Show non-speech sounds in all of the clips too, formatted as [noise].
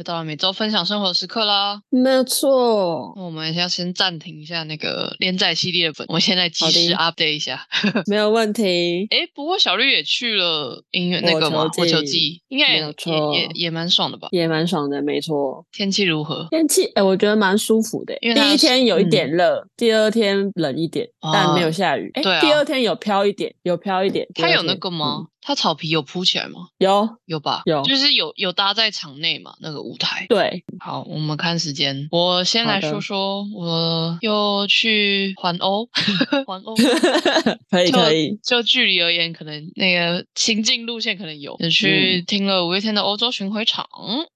又到了每周分享生活时刻啦，没有错，那我们要先暂停一下那个连载系列的本，我们现在及好的时 update 一下。[laughs] 没有问题。诶，不过小绿也去了音乐那个嘛，火球季火球季，应该也也也也蛮爽的吧？也蛮爽的，没错。天气如何？天气，哎、我觉得蛮舒服的。因为第一天有一嗯点热，第二天冷一点，但没有下雨。哎、第二天有飘一点，有飘一点。它有那个吗？嗯它草皮有铺起来吗？有，有吧？有就是有有搭在场内嘛，那个舞台。对，好，我们看时间。我先来说说，我又去环欧，[laughs] 环欧。[laughs] 可以就可以。就距离而言，可能那个行进路线可能有，就去听了五月天的欧洲巡回场，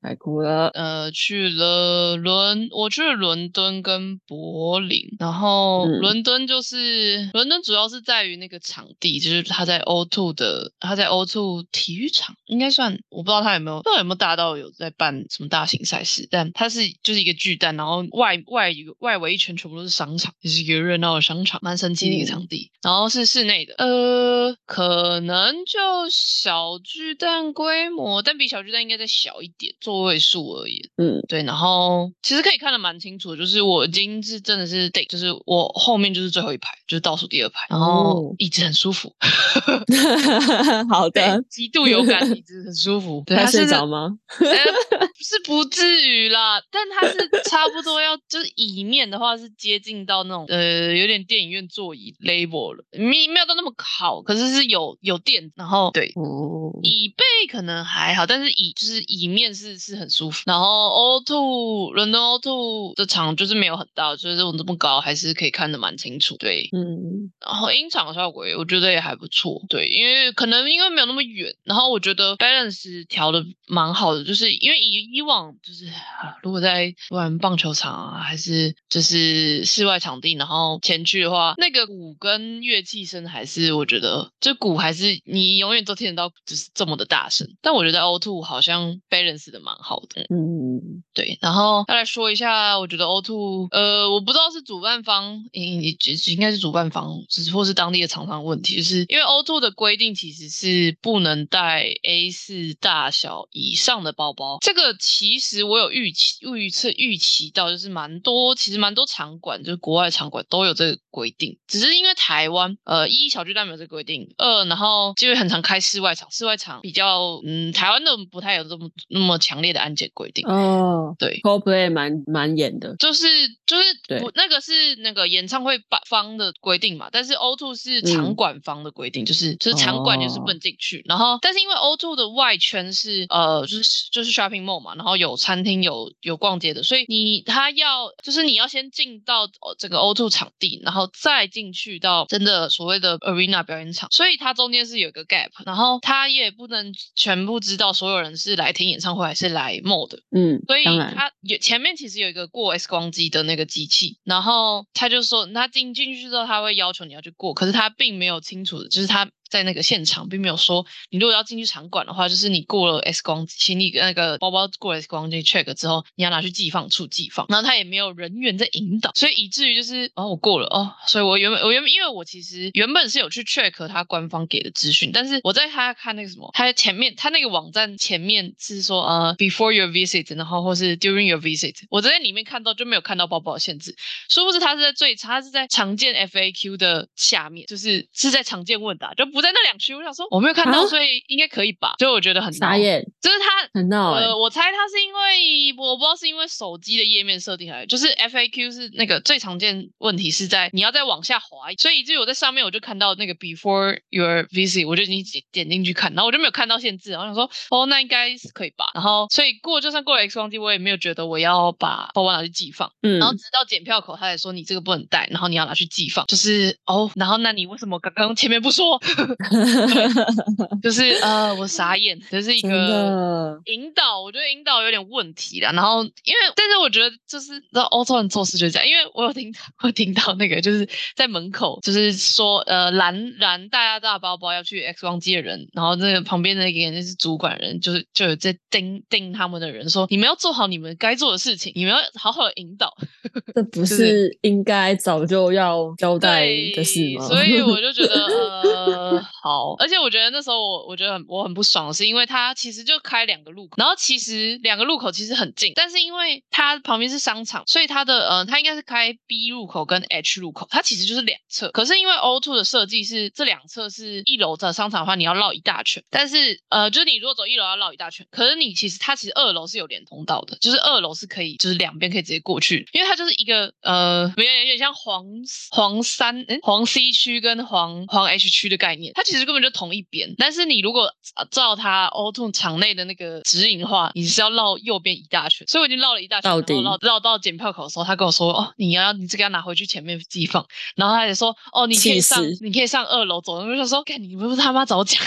太酷了。呃，去了伦，我去了伦敦跟柏林，然后嗯伦敦就是伦敦主要是在于那个场地，就是他在 O2 的，它在欧洲体育场，应该算，我不知道他有没有，不知道有没有大到有在办什么大型赛事，但它是就是一个巨蛋，然后外外外围一圈全部都是商场，就是一个热闹的商场，蛮神奇的一个嗯。场地，然后是室内的，呃，可能就小巨蛋规模，但比小巨蛋应该再小一点，座位数而已。嗯，对，然后其实可以看得蛮清楚的，就是我已经是真的是得，就是我后面就是最后一排，就是倒数第二排，然后哦。椅子很舒服，[laughs] 好的。，极度有感，[laughs] 椅子很舒服。[laughs] 对，他睡着吗？[laughs] 呃，是不至于啦，但他是差不多要，就是椅面的话是接近到那种呃有点电影院座椅 label 了，没没有到那么好，可是是有有垫，然后对。哦，椅背可能还好，但是椅就是椅面是是很舒服。然后 O two 伦敦 O two 的场就是没有很大，就是我这么高还是可以看得蛮清楚。对，嗯，然后音场效果也我觉得也还不错。对，因为可能因为没有那么远，然后我觉得 balance 调的蛮好的，就是因为以以往就是啊如果在玩棒球场啊，还是就是室外场地，然后前去的话，那个鼓跟乐器声还是我觉得这鼓还是你永远都听得到，就是这么的大声。但我觉得 O two 好像 balance 的蛮好的。嗯，对，然后再来说一下，我觉得 O two，呃，我不知道是主办方，应应应该是主办方，只或是当地的厂商的问题，就是因为 O two 的规定其实是不能带 A 四大小以上的包包。这个其实我有预期预测预期到，就是蛮多，其实蛮多场馆，就是国外场馆都有这个规定，只是因为台湾，呃，一小巨蛋没有这个规定，二然后就会很常开室外场，室外场比较，嗯，台湾的不太有这么那么强烈的安检规定。哦对，，CoPlay 蛮蛮严的。就是就是对不那个是那个演唱会办方的规定嘛，但是 O two 是场嗯馆方的规定，就是就是场馆就是不进去。然后，但是因为 O two 的外圈是呃就是就是 shopping mall 嘛，然后有餐厅有有逛街的，所以你他要就是你要先进到呃这个 O two 场地，然后再进去到真的所谓的 arena 表演场，所以它中间是有一个 gap，然后他也不能全部知道所有人是来听演唱会还是来 mall 的。嗯，所以，他有前面其实有一个过 X 光机的那个机器，然后他就说他进进去之后他会要求你要去过，可是他并没有清楚的，就是他在那个现场并没有说你如果要进去场馆的话，就是你过了 X 光行李那个包包过了 X 光机 check 之后，你要拿去寄放处寄放，然后他也没有人员在引导，所以以至于就是哦我过了哦，所以我原本我原本因为我其实原本是有去 check 他官方给的资讯，但是我在他看那个什么，他前面他那个网站前面是说呃 before your visit，然后或是 during your visit，我在里面看到就没有看到包包的限制，殊不知他是在最他是在常见 FAQ 的下面，就是是在常见问答，就不在那两区。我想说我没有看到，啊？所以应该可以吧？所以我觉得很傻闹，眼，就是他很闹哎、呃，我猜他是因为我不知道是因为手机的页面设定还是，就是 FAQ 是那个最常见问题是在你要再往下滑，所以以至于我在上面我就看到那个 before your visit，我就已经点点进去看，然后我就没有看到限制，然后想说哦那应该是可以吧，然后所以过就算过了 X 光机，我也没有觉得我要把包包拿去寄放，嗯，然后直到检票口他才说你这个不能带，然后你要拿去寄放，就是哦，然后那你为什么刚刚前面不说？[laughs] 就是 [laughs] 呃，我傻眼，这是一个引导，我觉得引导有点问题啦。然后因为，但是我觉得就是道欧洲人做事就是这样，因为我有听到，我听到那个就是在门口，就是说呃蓝蓝大家大包包要去 X 光机的人，然后那个旁边那个人是主管人，就是就有在盯盯他们的人说，你们要做好你们该做的事情，你们要好好的引导。[laughs] 这不是应该早就要交代的事吗？所以我就觉得呃 [laughs] 好，而且我觉得那时候我我觉得很我很不爽，是因为它其实就开两个路口，然后其实两个路口其实很近，但是因为它旁边是商场，所以它的呃它应该是开 B 入口跟 H 入口，它其实就是两侧。可是因为 O2 的设计是这两侧是一楼的商场的话，你要绕一大圈，但是呃就是你如果走一楼要绕一大圈，可是你其实它其实二楼是有连通道的，就是二楼是可以就是两边可以直接过去，因为它就是一个呃有点有点像黄黄三嗯黄 C 区跟黄黄 H 区的概念，它其实根本就同一边，但是你如果照它 O2 场内的那个指引的话，你是要绕右边一大圈，所以我已经绕了一大圈，绕绕到检票口的时候，他跟我说哦，你要你这个要拿回去前面自己放，然后他也说哦，你可以上你可以上二楼走，我就说，看你不是他妈早讲，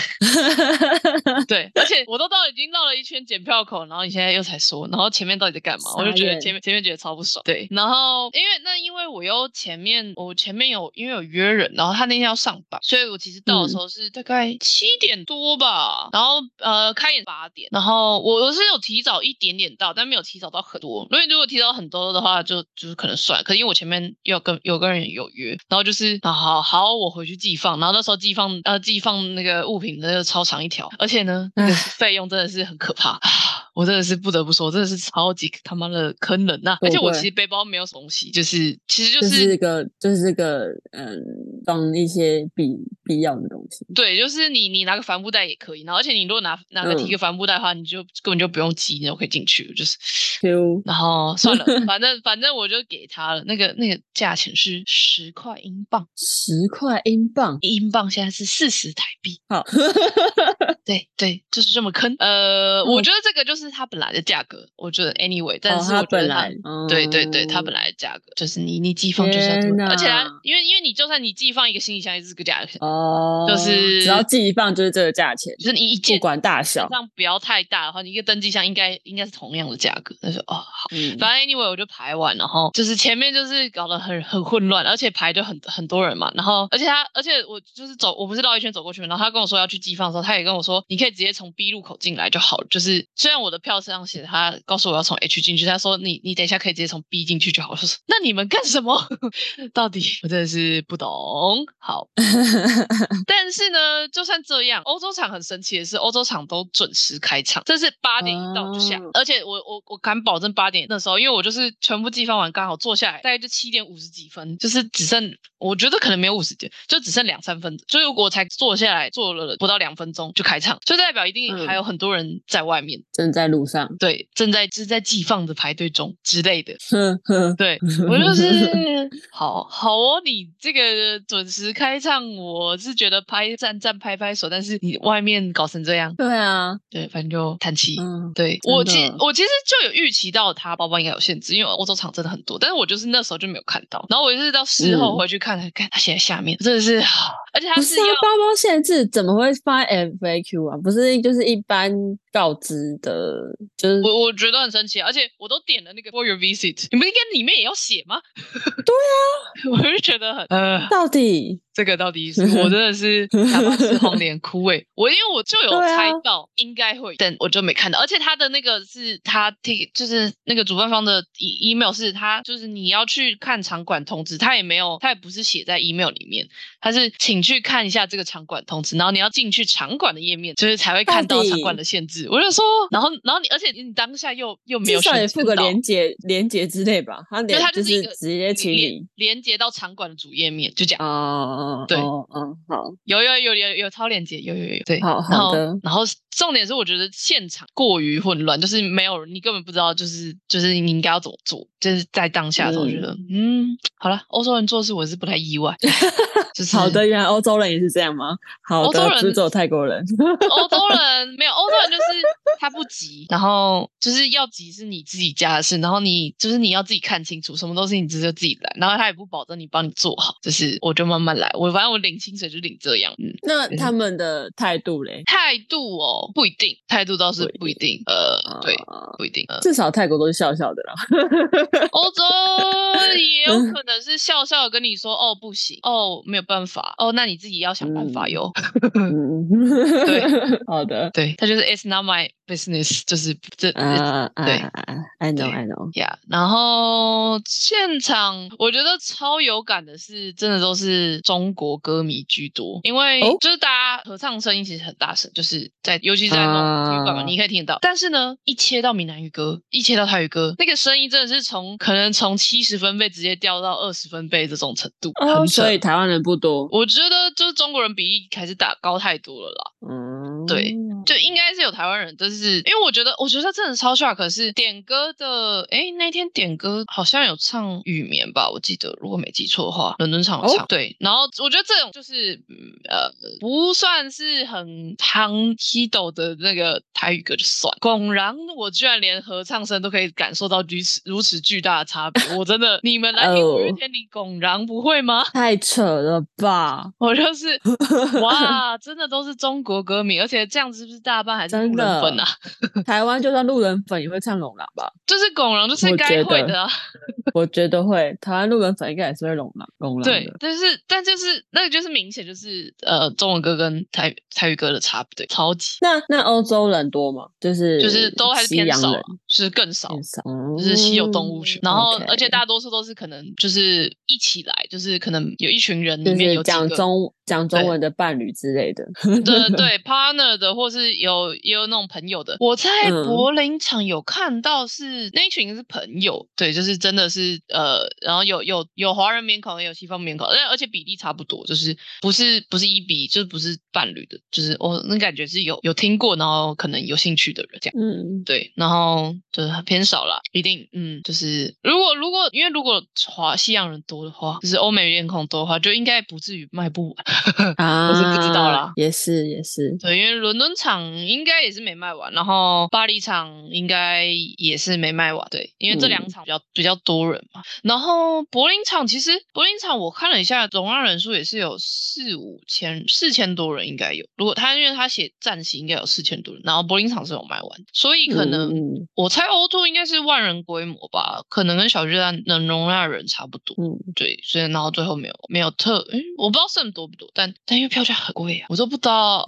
[laughs] 对，而且我都到已经绕了一圈检票口，然后你现在又才说，然后前面到底在干嘛？我就觉得前面前面觉得超不爽，对，然后因为那因为我又前面我前面有因为有约人，然后他那天要上班，所以我其实到的时候是大概七点多吧，然后呃开演八点，然后我我是有提早一点点到，但没有提早到很多，因为如果提早很多的话，就就是可能算，可是因为我前面要跟有个人有约，然后就是啊好好我回去寄放，然后那时候寄放呃寄放那个物品那个超长一条，而且呢那个费用真的是很可怕。我真的是不得不说，真的是超级他妈的坑人呐！而且我其实背包没有什么东西，就是其实就是这个就是这个嗯，放一些必必要的东西。对，就是你你拿个帆布袋也可以，然后而且你如果拿拿个提个帆布袋的话，你就根本就不用挤，你就可以进去，就是。然后算了，[laughs] 反正反正我就给他了，那个那个价钱是十块英镑，十块英镑，英镑现在是四十台币。好，[laughs] 对对，就是这么坑。呃，我觉得这个就是。它本来的价格，我觉得 anyway，但是我觉得它，对对对，它本来的价格就是你你寄放就是要这么，而且它因为因为你就算你寄放一个行李箱也是这个价钱哦，就是只要寄一放就是这个价钱，就是你一件不管大小，上不要太大的话，你一个登机箱应该应该是同样的价格。他说哦好，反正 anyway 我就排完，然后就是前面就是搞得很很混乱，而且排就很很多人嘛，然后而且他而且我就是走我不是绕一圈走过去嘛，然后他跟我说要去寄放的时候，他也跟我说你可以直接从 B 入口进来就好了，就是虽然我的票上写他告诉我要从 H 进去，他说你你等一下可以直接从 B 进去就好。我说那你们干什么？[laughs] 到底我真的是不懂。好，[laughs] 但是呢，就算这样，欧洲场很神奇的是，欧洲场都准时开场，这是八点一到就下，而且我我我敢保证八点那时候，因为我就是全部寄放完，刚好坐下来，大概就七点五十几分，就是只剩我觉得可能没有五十点，就只剩两三分，所以我才坐下来坐了不到两分钟就开场，就代表一定还有很多人在外面正在路上。对，正在是在寄放的排队中之类的。对我就是 [laughs] 好好哦，你这个准时开唱，我是觉得拍站站拍拍手，但是你外面搞成这样，对啊，对，反正就叹气。对我其我其实就有预期到他包包应该有限制，因为欧洲场真的很多，但是我就是那时候就没有看到，然后我就是到事后回去看，看他写在下面，真的是，而且他是包包限制，怎么会发 FAQ 啊？不是就是一般告知的。就是我我觉得很神奇，而且我都点了那个 for your visit，你们应该里面也要写吗？[laughs] 对啊，[laughs] 我就觉得很呃，到底。这个到底是我真的是他妈是红脸枯萎，我因为我就有猜到应该会，但我就没看到，而且他的那个是他提，就是那个主办方的 e email 是他就是你要去看场馆通知，他也没有，他也不是写在 email 里面，他是请去看一下这个场馆通知，然后你要进去场馆的页面，就是才会看到场馆的限制。我就说，然后然后你而且你当下又又没有，至少也附个连接连接之类吧，他连他就是一个直接请你连接到场馆的主页面，就这样哦。对，嗯，好，有有有有有超链接，有有有，对，好好的。然后重点是，我觉得现场过于混乱，就是没有你根本不知道，就是就是你应该要怎么做，就是在当下的时候，我觉得，嗯，好了，欧洲人做事我是不太意外。[laughs] 就是好的，原来欧洲人也是这样吗？好的，欧洲人只走泰国人。欧洲人没有，欧洲人就是他不急，然后就是要急是你自己家的事，然后你就是你要自己看清楚，什么东西你直接自己来，然后他也不保证你帮你做好，就是我就慢慢来，我反正我领薪水就领这样，嗯。那他们的态度嘞？态度哦，不一定，态度倒是不一定，呃，对，啊不一定，呃，至少泰国都是笑笑的啦。[laughs] 欧洲也有 [laughs] 可能是笑笑的跟你说，哦，不行，哦，没有办法，哦，那你自己要想办法嗯哟。嗯，[laughs] 对，好的。对，他就是 It's not my business，就是这对！I know I know yeah。然后现场我觉得超有感的是，真的都是中国歌迷居多，因为哦就是大家合唱声音其实很大声，就是在尤其是在那种体育馆嘛，啊你可以听得到。但是呢，一切到闽南语歌，一切到台语歌，那个声音真的是从可能从七十分贝直接掉到二十分贝这种程度，所以台湾人不多。我觉得就是中国人比例还是打高太多了啦。嗯，对就应该是有台湾人，但是因为我觉得，我觉得真的超 shock。可是点歌的，哎，那天点歌好像有唱《雨眠》吧，我记得，如果没记错的话，伦敦场有唱。哦对，然后我觉得这种就是，嗯呃，不算是很夯 hit 的那个台语歌就算。拱然，我居然连合唱声都可以感受到如此如此巨大的差别，我真的，你们来听五月哦天，你拱然不会吗？太扯了吧！[laughs] 我就是哇，真的都是中国歌迷，而且这样子是不是大半还是真路人的粉啊？台湾就算路人粉也会唱龙狼吧？[laughs] 就是拱狼，就是该会的啊。我觉得会，台湾路人粉应该也是会龙狼龙狼，。对但是但就是那个就是明显就是呃中文歌跟台台语歌的差对，超级那那欧洲人多吗？就是就是都还是偏少了，就是更少。就是稀有动物群，然后而且大多数都是可能就是一起来，就是可能有一群人里面有讲中讲中文的伴侣之类的。对对 [laughs] [laughs] partner 的，或是有也有那种朋友的。我在嗯柏林场有看到是那一群是朋友，对，就是真的是呃，然后有有有华人面孔，也有西方面孔，而而且比例差不多，就是不是不是一比，就是不是伴侣的，就是我那感觉是有有听过，然后可能有兴趣的人这样。嗯，对，然后就是偏少啦，一定，嗯，就是如果如果因为如果华西洋人多的话，就是欧美面孔多的话，就应该不至于卖不完。[laughs] 啊，我是不知道啦也是也是，对，因为伦敦场应该也是没卖完，然后巴黎场应该也是没卖完。对，因为这两嗯场比较、比较多人嘛。然后柏林场其实柏林场我看了一下，容纳人数也是有四五千四千多人应该有。如果他因为他写站席应该有四千多人，然后柏林场是有卖完，所以可能、我猜欧洲应该是万人规模吧，可能跟小巨蛋能容纳的人差不多。嗯，对，所以然后最后没有没有特，诶，我不知道剩多不多，但但因为票价很贵啊，我都不知道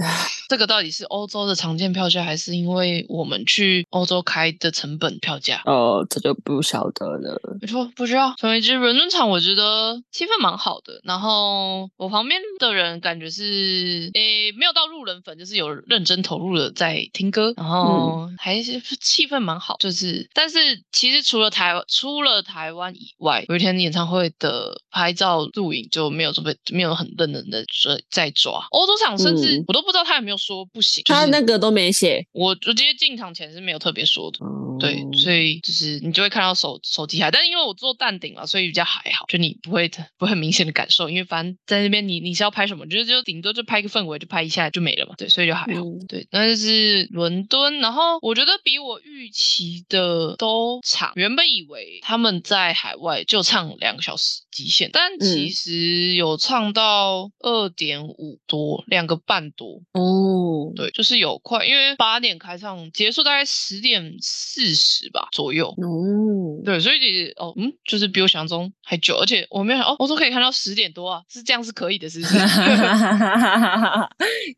这个到底是欧洲的常见票价，还是因为我们去欧洲开的成本票价。哦，这就不晓得了。没错，不知道。总而言之，伦敦场我觉得气氛蛮好的。然后我旁边的人感觉是，诶，没有到路人粉，就是有认真投入的在听歌，然后还是气氛蛮好。就是，但是其实除了台湾，除了台湾以外，有一天演唱会的拍照录影就没有准备没有很认真的在在抓。欧洲场甚至嗯我都不知道他有没有说不行，他那个都没写，我我直接进场前是没有特别说的。对，嗯所以就是你就会看到手手机海，但是因为我做淡顶了，所以比较还好，就你不会不会很明显的感受，因为反正在那边你你是要拍什么，就是就顶多就拍个氛围，就拍一下就没了嘛，对，所以就还好。嗯对，那就是伦敦，然后我觉得比我预期的都长。原本以为他们在海外就唱两个小时极限，但其嗯实有唱到二点五多，两个半多。哦，对，就是有快，因为八点开唱，结束大概十点四十吧左右。哦，对，所以其实哦，嗯，就是比我想象中还久，而且我没有想哦，我都可以看到十点多啊，是这样是可以的，是不是？[laughs]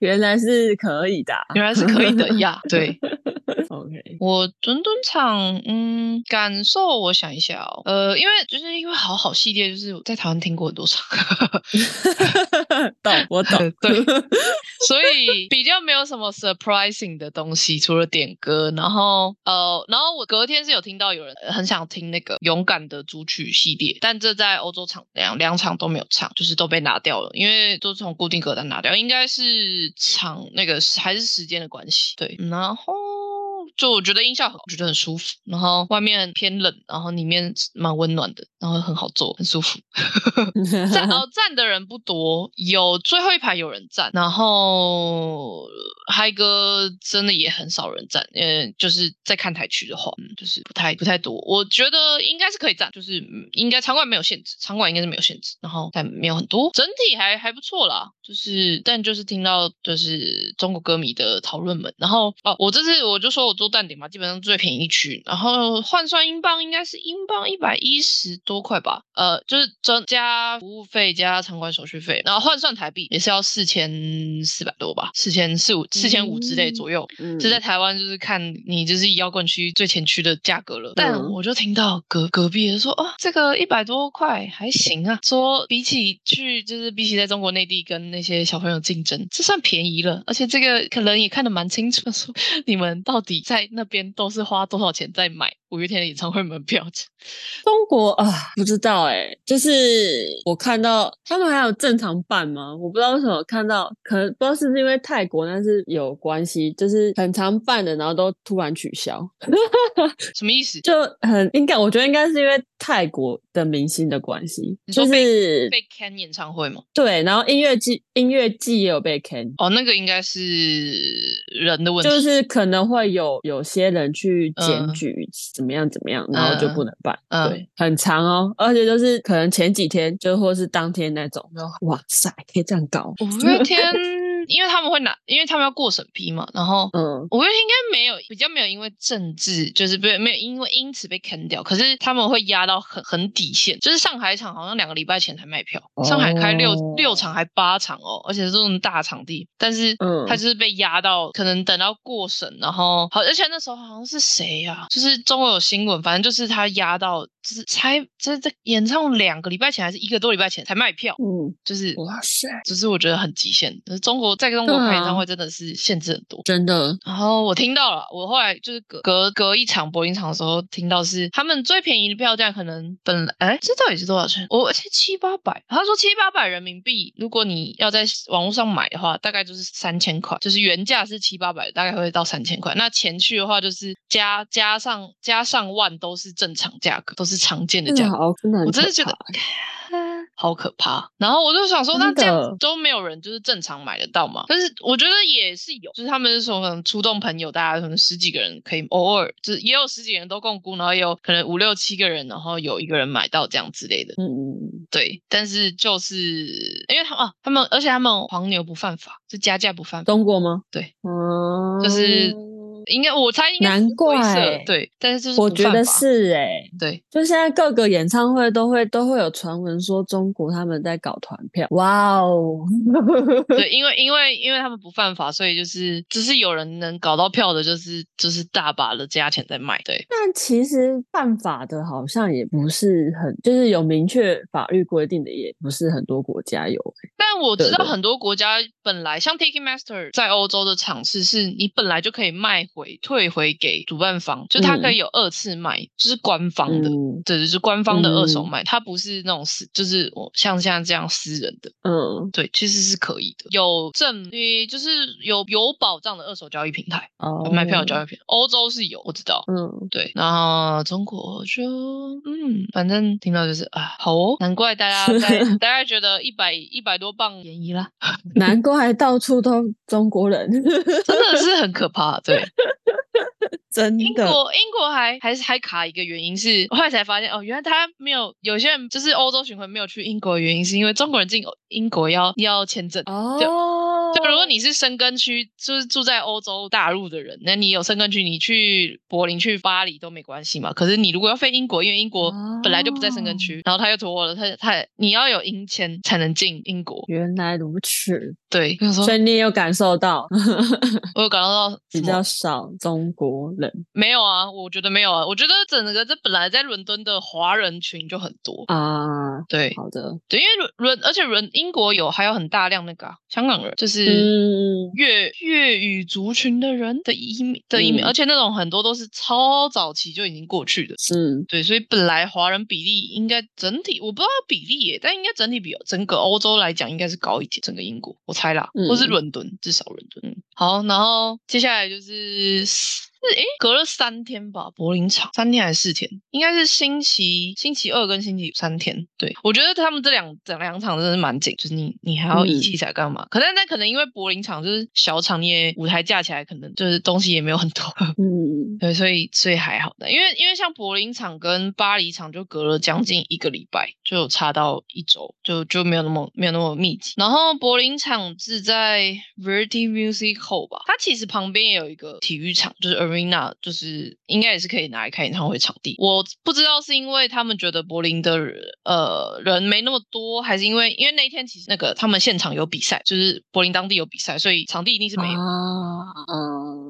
原来是可以的啊，原来是可以的呀。对 [laughs] OK，我伦敦场，嗯，感受我想一下哦，呃，因为就是因为好好系列，就是我在台湾听过很多场，[laughs] 懂我懂，[laughs] 对，所以比较没有什么 surprising 的东西，除了点歌，然后呃，然后我隔天是有听到有人很想听那个勇敢的主曲系列，但这在欧洲场两两场都没有唱，就是都被拿掉了，因为都是从固定歌单拿掉，应该是场那个还是时间的关系，对，然后。就我觉得音效很，我觉得很舒服，然后外面偏冷，然后里面蛮温暖的，然后很好坐，[laughs] 很舒服。[laughs] 站哦站的人不多，有最后一排有人站，然后嗨歌真的也很少人站，嗯，就是在看台区的话，嗯，就是不太不太多。我觉得应该是可以站，就是嗯应该场馆没有限制，场馆应该是没有限制，然后但没有很多，整体还还不错啦。就是但就是听到就是中国歌迷的讨论们，然后哦，我这次我就说我做淡点嘛，基本上最便宜区，然后换算英镑应该是英镑一百一十多块吧，呃，就是增加服务费加场馆手续费，然后换算台币也是要四千四百多吧，四千四五四千五之类左右。嗯这在台湾就是看你就是摇滚区最前区的价格了，但嗯。我就听到隔隔壁人说，哦，这个一百多块还行啊，说比起去就是比起在中国内地跟那些小朋友竞争，这算便宜了，而且这个可能也看得蛮清楚，说你们到底在那边都是花多少钱在买五月天的演唱会门票？[laughs] 中国啊，不知道哎、就是我看到他们还有正常办吗？我不知道为什么看到，可能不知道是不是因为泰国，但是有关系，就是很常办的，然后都突然取消，什么意思？就很应该，我觉得应该是因为泰国的明星的关系，就是被 can 演唱会吗？对，然后音乐季音乐季也有被 can。哦，那个应该是人的问题，就是可能会有有些人去检嗯。举怎么样怎么样，然后就不能办，嗯。对，很长哦，而且就是可能前几天就或是当天那种，然后哇塞，可以这样搞，五月天，因为他们会拿，因为他们要过审批嘛，然后嗯我觉得应该没有比较没有因为政治，就是被没有因为因此被坑掉，可是他们会压到很很底线，就是上海场好像两个礼拜前才卖票，上海开六哦六场还八场哦，而且是这种大场地，但是嗯他就是被压到，可能等到过审，然后好，而且那时候好像是谁呀、就是中国有新闻，反正就是他压到，就是才这这演唱两个礼拜前还是一个多礼拜前才卖票，嗯，就是哇塞，就是我觉得很极限。就是中国在中国开演唱会真的是限制很多。真的，然后我听到了，我后来就是隔隔隔一场柏林场的时候，听到是他们最便宜的票价可能本来哎，这到底是多少钱？我而且七八百，他说七八百人民币，如果你要在网络上买的话，大概就是三千块，就是原价是七八百，大概会到三千块。那前去的话就是加加上加上万都是正常价格，都是常见的价格。真的好，真的我真的觉得怕好可怕。然后我就想说，那这样子都没有人就是正常买得到吗？但是我觉得也是有，就是他们是说可能出动朋友，大家可能十几个人可以偶尔，就是也有十几个人都共估，然后也有可能五六七个人，然后有一个人买到这样之类的。嗯嗯嗯，对，但是就是因为他们啊，他们而且他们黄牛不犯法，是加价不犯法，中国吗？对，嗯，就是应该我猜应该难怪对，但是就是我觉得是哎、对。就现在各个演唱会都会都会有传闻说中国他们在搞团票，哇哦，对，因为因为因为他们不犯法，所以就是就是有人能搞到票的，就是就是大把的价钱在卖。对，但其实犯法的好像也不是很，就是有明确法律规定的，也不是很多国家有、欸。但我知道很多国家本来像 Ticketmaster 在欧洲的场次是你本来就可以卖回退回给主办方，就它可以有二次卖，就是官方的。嗯。对，就是官方的二手嗯。卖，它不是那种私，就是我像现在这样私人的，嗯。对，其实是可以的，有证，呃，就是有有保障的二手交易平台，哦，卖票的交易平台，欧洲是有，我知道，嗯，对，然后中国就嗯，反正听到就是啊，好哦，难怪大家在 [laughs] 大家觉得一百一百多磅便宜啦，[laughs] 难怪到处都中国人，[laughs] 真的是很可怕。对，[laughs] 真的，英国英国还还是还卡一个原因是，我后来才发现哦，原来他没有有些人就是欧洲巡回没有去英国的原因，是因为中国人进英国要要签证。哦，就如果你是深根区，就是住在欧洲大陆的人，那你有深根区，你去柏林、去巴黎都没关系嘛。可是你如果要飞英国，因为英国本来就不在深根区，然后他又脱了，他他你要有英签才能进英国。原来如此，对，所以你也有感受到我有感受到 [laughs] 比较少中国人没有啊，我觉得没有啊，我觉得整个这本来在伦敦的华人群就很多。啊。对好的，对，因为伦伦，而且伦英国有还有很大量那个啊、香港人，就是嗯，粤粤语族群的人的移民的移民，嗯而且那种很多都是超早期就已经过去的。嗯对，所以本来华人比例应该整体我不知道比例耶，但应该整体比整个欧洲来讲应该是高一点，整个英国我猜啦，或是嗯伦敦，至少伦敦。嗯，好，然后接下来就是是诶，隔了三天吧，柏林场三天还是四天？应该是星期星期二跟星期三天。对我觉得他们这两整两场真的是蛮紧，就是你你还要移器材干嘛？可能那可能因为柏林场就是小场，你也舞台架起来可能就是东西也没有很多。嗯，[laughs] 对，所以所以还好的，因为因为像柏林场跟巴黎场就隔了将近一个礼拜，就有差到一周，就就没有那么没有那么密集。然后柏林场是在 Verti Music Hall 吧，它其实旁边也有一个体育场，就是 Arena，就是应该也是可以拿来开演唱会场地。我不知道是因为他们觉得柏林的呃人没那么多，还是因为因为那一天其实那个他们现场有比赛，就是柏林当地有比赛，所以场地一定是没有，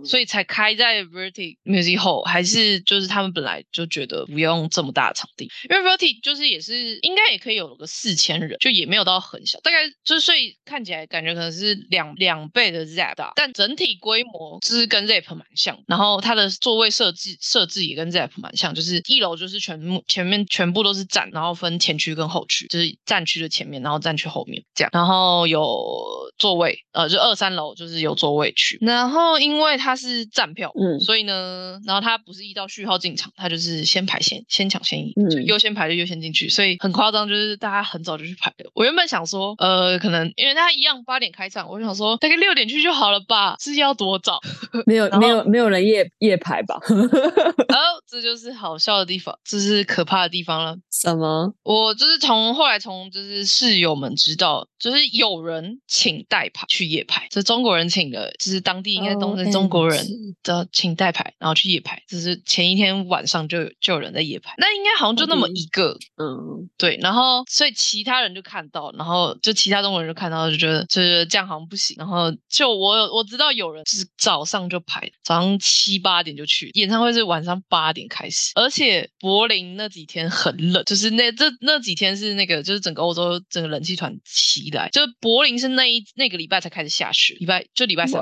所以才开在 Verti Music Hall，还是就是他们本来就觉得不用这么大的场地，因为 Verti 就是也是应该也可以有个四千人，就也没有到很小，大概就是所以看起来感觉可能是两两倍的 Zap 大，但整体规模就是跟 Zap 蛮像，然后它的座位设置设置也跟 Zap 蛮像，就是一楼就是全部前面全部都是站，然后分前区跟后区，就是站区的前面，然后站区后面这样，然后有座位，呃，就二三楼就是有座位区，然后因为它是站票，嗯，所以呢，然后它不是依照序号进场，它就是先排先先抢先赢，就优先排就优先进去，所以很夸张，就是大家很早就去排的。我原本想说，呃，可能因为它一样八点开场，我想说大概六点去就好了吧，是要多早？[laughs] 没有没有没有人夜夜排吧？然 [laughs] 后这就是好笑的地方，这是可怕的地方了。什么？我就是从后来从就是室友们知道，就是有人请代排去夜排，这中国人请的，就是当地应该都是中国人的请代排，然后去夜排，就是前一天晚上就就有人在夜排，那应该好像就那么一个，嗯，对，然后所以其他人就看到，然后就其他中国人就看到，就觉得就是这样好像不行，然后就我有我知道有人是早上就排，早上七八点就去，演唱会是晚上八点开始，而且柏林那几天很冷，就是那这那几天是那个就是整个欧洲整个冷气团起来，就是柏林是那一那个礼拜才开始下雪，礼拜就礼拜三，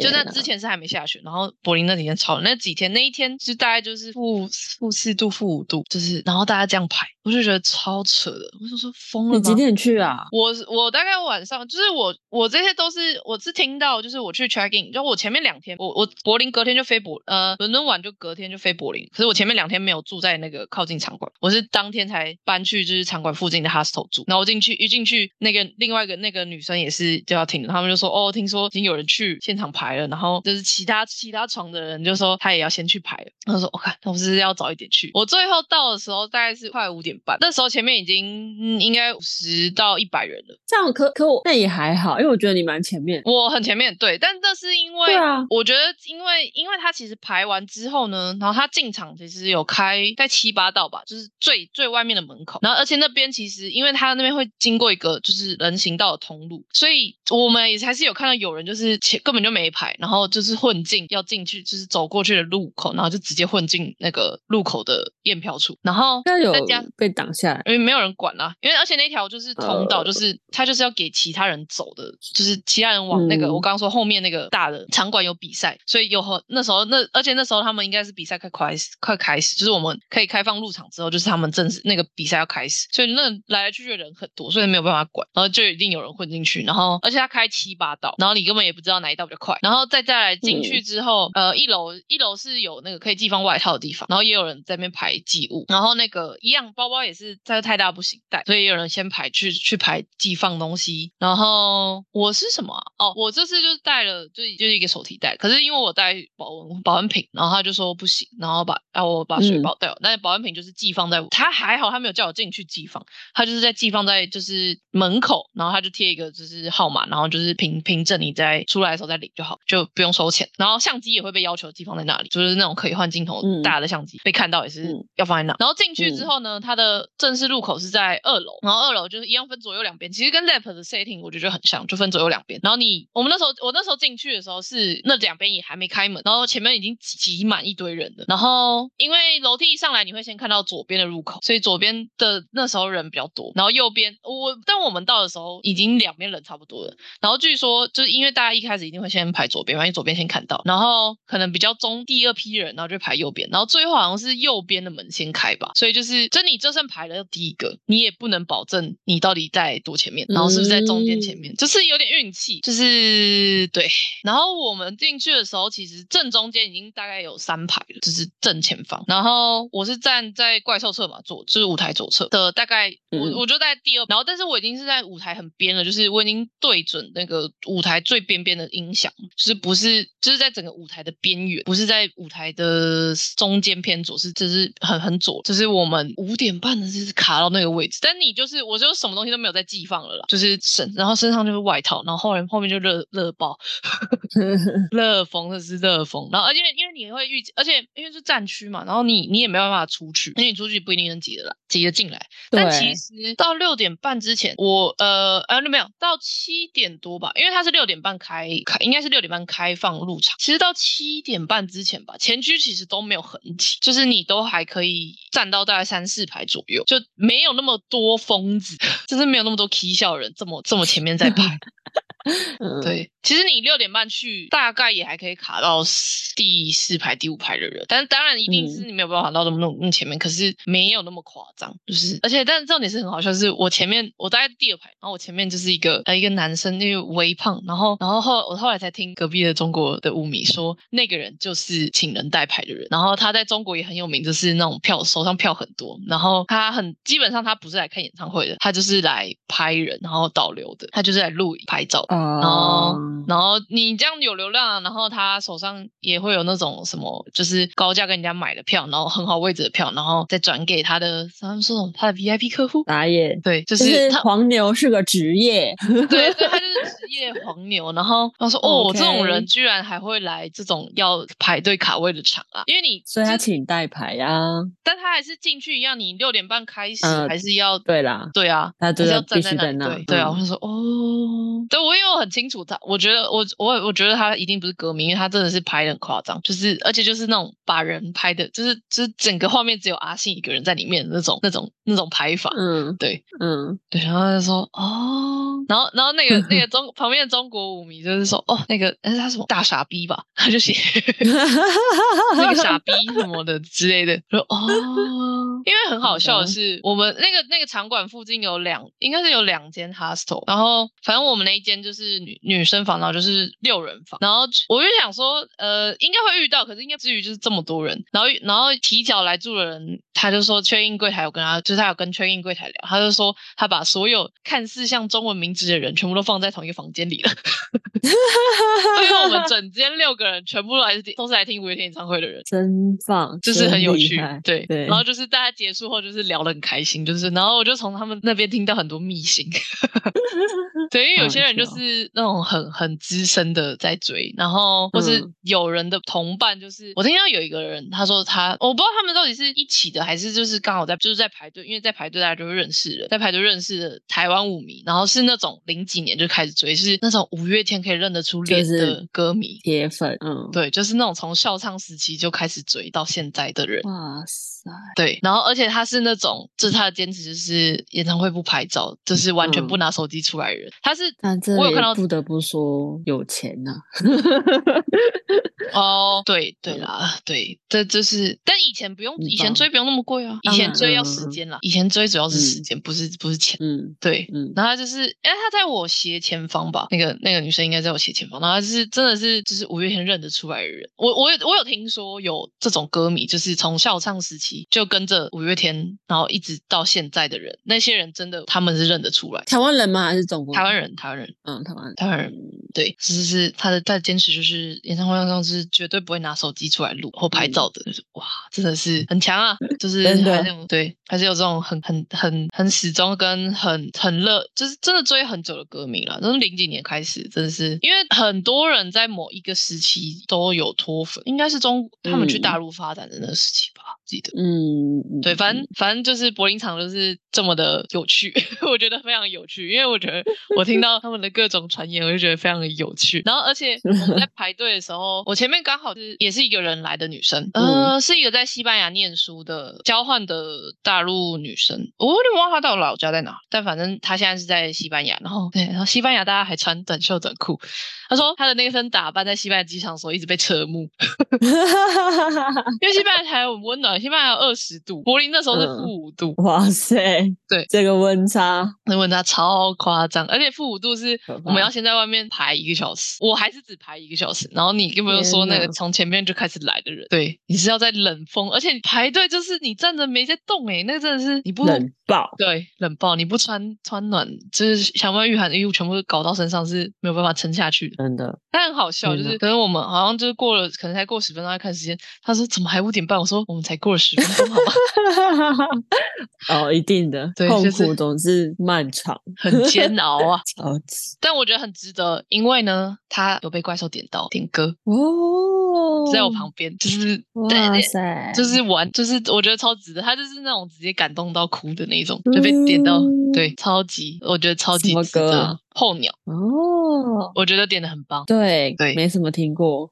就那之前是还没下雪，然后柏林那几天超那几天那一天是大概就是负负四度负五度，就是然后大家这样排。我就觉得超扯的，我就说疯了吗？你几点去啊？我我大概晚上，就是我我这些都是我是听到，就是我去 check in，就我前面两天，我我柏林隔天就飞柏，呃，伦敦晚就隔天就飞柏林。可是我前面两天没有住在那个靠近场馆，我是当天才搬去就是场馆附近的 hostel 住。然后我进去一进去，那个另外一个那个女生也是就要停，他们就说哦，听说已经有人去现场排了，然后就是其他其他床的人就说他也要先去排了。他说我看那我是要早一点去。我最后到的时候大概是快五点半，那时候前面。已经应该五十到一百人了，这样可可我那也还好，因为我觉得你蛮前面，我很前面对，但这是因为，对啊，我觉得因为因为他其实排完之后呢，然后他进场其实有开在七八道吧，就是最最外面的门口，然后而且那边其实因为他那边会经过一个就是人行道的通路，所以我们也还是有看到有人就是前根本就没排，然后就是混进要进去就是走过去的路口，然后就直接混进那个路口的验票处，然后有被挡下来。因为没有人管啊，因为而且那条就是通道，就是他就是要给其他人走的，就是其他人往那个我刚刚说后面那个大的场馆有比赛，所以有和那时候那而且那时候他们应该是比赛快开始快开始，就是我们可以开放入场之后，就是他们正式那个比赛要开始，所以那来来去去的人很多，所以没有办法管，然后就一定有人混进去，然后而且他开七八道，然后你根本也不知道哪一道比较快，然后再再来进去之后，呃，一楼一楼是有那个可以寄放外套的地方，然后也有人在那边排寄物，然后那个一样包包也是在。太大不行带，所以也有人先排去去排寄放东西。然后我是什么？哦，我这次就是带了，就就是一个手提袋。可是因为我带保温保温瓶，然后他就说不行，然后把然后我把水包带了。但是保温瓶就是寄放在，他还好，他没有叫我进去寄放，他就是在寄放在就是门口，然后他就贴一个就是号码，然后就是凭凭证你在出来的时候再领就好，就不用收钱。然后相机也会被要求寄放在那里，就是那种可以换镜头大的相机被看到也是要放在那。然后进去之后呢，它的正式入口是在二楼，然后二楼就是一样分左右两边，其实跟 Zap 的 setting 我觉得很像，就分左右两边。然后你我们那时候我那时候进去的时候是那两边也还没开门，然后前面已经挤满一堆人了。然后因为楼梯一上来你会先看到左边的入口，所以左边的那时候人比较多。然后右边我但我们到的时候已经两边人差不多了。然后据说就是因为大家一开始一定会先排左边嘛，因为左边先看到，然后可能比较中第二批人，然后就排右边，然后最后好像是右边的门先开吧，所以就是就你就算排了第一个，你也不能保证你到底在多前面，然后是不是在中间前面，就是有点运气，就是对。然后我们进去的时候，其实正中间已经大概有三排了，就是正前方。然后我是站在怪兽侧嘛，左就是舞台左侧的，大概我我就在第二，然后但是我已经是在舞台很边了，就是我已经对准那个舞台最边边的音响，就是不是就是在整个舞台的边缘，不是在舞台的中间偏左，是就是很很左，就是我们五点半的就是卡到那个位置。但你就是我就什么东西都没有在寄放了啦，就是身然后身上就是外套，然后后来后面就热热爆。[laughs] 热风，这是热风，然后而且因为你会预计，而且因为是战区嘛，然后你你也没办法出去，因为你出去不一定能挤得来，挤得进来。但其实到六点半之前，我呃呃没有到七点多吧，因为它是六点半开开，应该是六点半开放入场。其实到七点半之前吧，前区其实都没有很挤，就是你都还可以站到大概三四排左右，就没有那么多疯子，[laughs] 就是没有那么多 K 笑人这么这么前面在排。对，其实你六点半去，大概也还可以卡到第四排、第五排的人，但是当然一定是你没有办法到那么那么前面，可是没有那么夸张，就是而且，但是重点是很好笑，是我前面我大概第二排，然后我前面就是一个呃一个男生，那个微胖，然后然后后我后来才听隔壁的中国的舞迷说，那个人就是请人代排的人，然后他在中国也很有名，就是那种票手上票很多，然后他很基本上他不是来看演唱会的，他就是来拍人，然后导流的，他就是来录影拍照。然后，然后你这样有流量，然后他手上也会有那种什么，就是高价跟人家买的票，然后很好位置的票，然后再转给他的，他们说他的 VIP 客户。打野，对，就是黄牛是个职业，对，对，他就是职业黄牛。然后他说，哦，这种人居然还会来这种要排队卡位的场啊，因为你所以他请代排呀，但他还是进去一样，你六点半开始还是要对啦，对啊，他就是要站在那，对，对啊，我就说，哦，对我因为我很清楚他，我觉得我我我觉得他一定不是歌迷，因为他真的是拍的很夸张，就是而且就是那种把人拍的，就是就是整个画面只有阿信一个人在里面的那种那种那种拍法，嗯，对，嗯，对，然后他就说哦，然后然后那个那个中旁边的中国舞迷就是说哦，那个是他什么大傻逼吧，[laughs] 他就写 [laughs] 那个傻逼什么的之类的，说哦，[laughs] 因为很好笑的是，我们那个那个场馆附近有两，应该是有两间 hostel，然后反正我们那一间就是女女生房，然后就是六人房，然后我就想说，呃，应该会遇到，可是应该至于就是这么多人，然后然后提脚来住的人，他就说确认柜台有跟他，就是他有跟确认柜台聊，他就说他把所有看似像中文名字的人全部都放在同一个房间里了，[laughs] 所以我们 [laughs] 整间六个人全部都还是都是来听五月天演唱会的人，真棒，就是很有趣，对对，然后就是大家结束后就是聊得很开心，就是然后我就从他们那边听到很多秘辛，[laughs] 对，因为有些人就是那种很很资深的在追，然后或是有人的同伴，就是我听到有一个人他说他，我不知道他们到底是一起的还是就是刚好在就是在排队，因为在排队大家就会认识人，在排队认识的台湾舞迷，然后是那种零几年就开始追，是那种五月天可以认得出脸的歌迷。铁粉，嗯，对，就是那种从校唱时期就开始追到现在的人，哇塞，对，然后而且他是那种，就是他的坚持就是演唱会不拍照，就是完全不拿手机出来的人，他是，我有看到，不得不说有钱呐。[laughs] 哦，对对啦，对，这就是，但以前不用，以前追不用那么贵啊，以前追要时间啦，以前追主要是时间，不是不是钱，嗯，对，嗯，然后就是，哎，他在我斜前方吧，那个那个女生应该在我斜前方，然后就是真的是就是五月天认得出来的人，我我有我有听说有这种歌迷，就是从校唱时期就跟着五月天，然后一直到现在的人，那些人真的他们是认得出来，台湾人吗？还是中国？台湾人，台湾人，嗯，台湾台湾人，对，只是是他的他的坚持就是演唱会上是绝对不会拿手机出来录或拍照的，就是哇，真的是很强啊！[laughs] 就是还是有对，还是有这种很很很很始终跟很很热，就是真的追很久的歌迷了。从零几年开始，真的是因为很多人在某一个时期都有脱粉，应该是中他们去大陆发展的那个时期吧，记得。嗯，对，反正反正就是柏林场就是这么的有趣，[laughs] 我觉得非常有趣，因为我觉得 [laughs] 我听到他们的各种传言，我就觉得非常常的有趣。然后而且我们在 [laughs] 排队的时候，我前面刚好是也是一个人来的女生，呃，是一个在西班牙念书的交换的大陆女生，我有点忘她到老家在哪，但反正她现在是在西班牙。然后对，然后西班牙大家还穿短袖短裤。她说她的那身打扮在西班牙机场的时候一直被侧目，因为西班牙还很温暖，西班牙有二十度，柏林那时候是负五度。哇塞，对，这个温差，那温差超夸张，而且负五度是我们要先在外面排一个小时，我还是只排一个小时。然后你有没有说那个从前面就开始来的人？对，你是要在冷风，而且你排队就是你站着没在动哎，那个真的是你不冷爆，对，冷爆，你不穿穿暖，就是想办法御寒的衣物全部搞到身上是没有办法撑下去的，真的。但很好笑，就是可能我们好像就是过了，可能才过十分钟在看时间。他说怎么还五点半？我说我们才过了十 [laughs] 哦，一定的，痛苦总是漫长，很煎熬啊，[laughs] 超级。但我觉得很值得，因为呢，他有被怪兽点到点歌哦，在我旁边，就是 [laughs] 哇塞，就是玩，就是我觉得超值得。他就是那种直接感动到哭的那种，就被点到，对，超级，我觉得超级值得。候鸟哦，我觉得点的很棒，对对，没什么听过。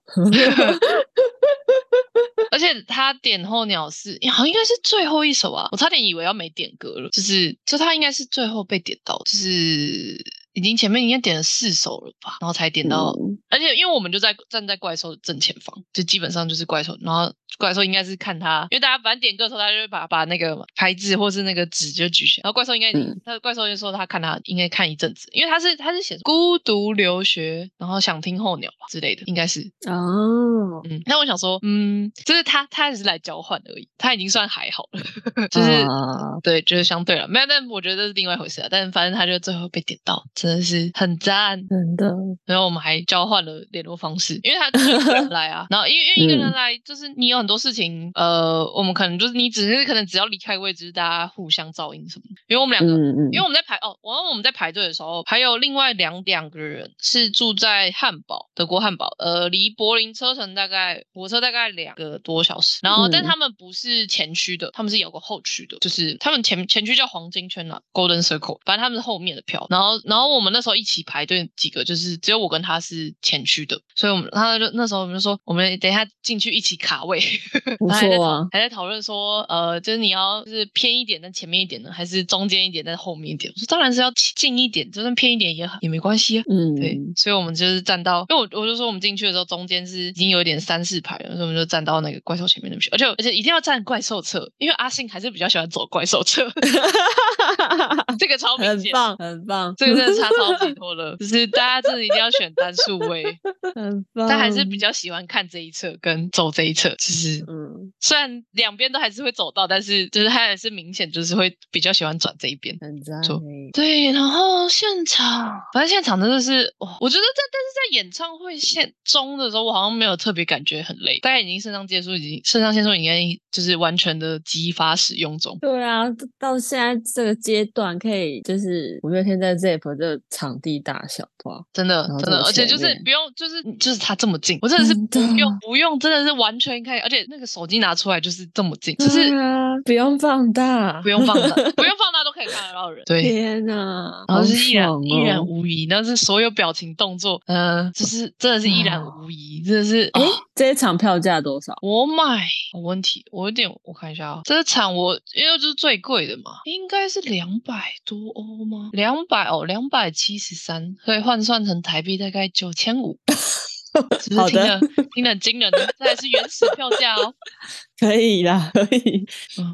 [laughs] 而且他点候鸟是好像应该是最后一首啊，我差点以为要没点歌了，就是就他应该是最后被点到，就是已经前面应该点了四首了吧，然后才点到。而且因为我们就在站在怪兽的正前方，就基本上就是怪兽，然后怪兽应该是看他，因为大家反正点歌的时候，他就会把把那个牌子或是那个纸就举起来，然后怪兽应该他怪兽就说他看他应该看一阵子，因为他是他是写孤独留学，然后想听候鸟吧之类的，应该是。哦，嗯，那我想说，嗯，就是他他只是来交换而已，他已经算还好了，[laughs] 就是对，就是相对了，没有，但我觉得这是另外一回事啊，但反正他就最后被点到，真的是很赞，真的，然后我们还交换。了联络方式，因为他一个人来啊，[laughs] 然后因为因为一个人来，就是你有很多事情，呃，我们可能就是你只是可能只要离开位置，大家互相照应什么。因为我们两个，因为我们在排哦，我我们在排队的时候，还有另外两两个人是住在汉堡，德国汉堡，呃，离柏林车程大概火车大概两个多小时。然后，但他们不是前区的，他们是有个后区的，就是他们前前区叫黄金圈啊，Golden Circle，反正他们是后面的票。然后，然后我们那时候一起排队几个，就是只有我跟他是。前区的，所以我们他就那时候我们就说，我们等一下进去一起卡位，不 [laughs] 错啊，还在讨论说，呃，就是你要就是偏一点在前面一点呢，还是中间一点在后面一点？我说当然是要近一点，就算偏一点也也没关系啊。嗯，对，所以我们就是站到，因为我我就说我们进去的时候中间是已经有点三四排了，所以我们就站到那个怪兽前面那边，而且而且一定要站怪兽侧，因为阿信还是比较喜欢走怪兽侧，这个超明显，很棒，很棒，这个真的差 [laughs] 超级多了，就是大家真的一定要选单数位。[laughs] 很棒，他还是比较喜欢看这一侧跟走这一侧，其实，嗯，虽然两边都还是会走到，但是就是他还是明显就是会比较喜欢转这一边。很赞，对，然后现场，反正现场真的是，哇，我觉得在但是在演唱会现中的时候，我好像没有特别感觉很累，大概已经肾上腺素已经肾上腺素应该就是完全的激发使用中。对啊，到现在这个阶段，可以就是五月天在 ZEP 这场地大小，哇，真的真的，而且就是不用就。是就是他这么近，我真的是不用不用，真的是完全可以，而且那个手机拿出来就是这么近，就是不用放大，不用放大，[laughs] 不用放大都可以看得到人。对，天哪，然后是一览一览无疑，那是所有表情动作，嗯，就是真的是一览无遗，真的是。哎，这一场票价多少？我买，问题，我有点我看一下啊，这场我因为就是最贵的嘛，应该是两百多欧吗？两百哦，两百七十三，所以换算成台币大概九千五。[laughs] 好的，听得很惊人的，这还是原始票价哦。[laughs] 可以啦，可以，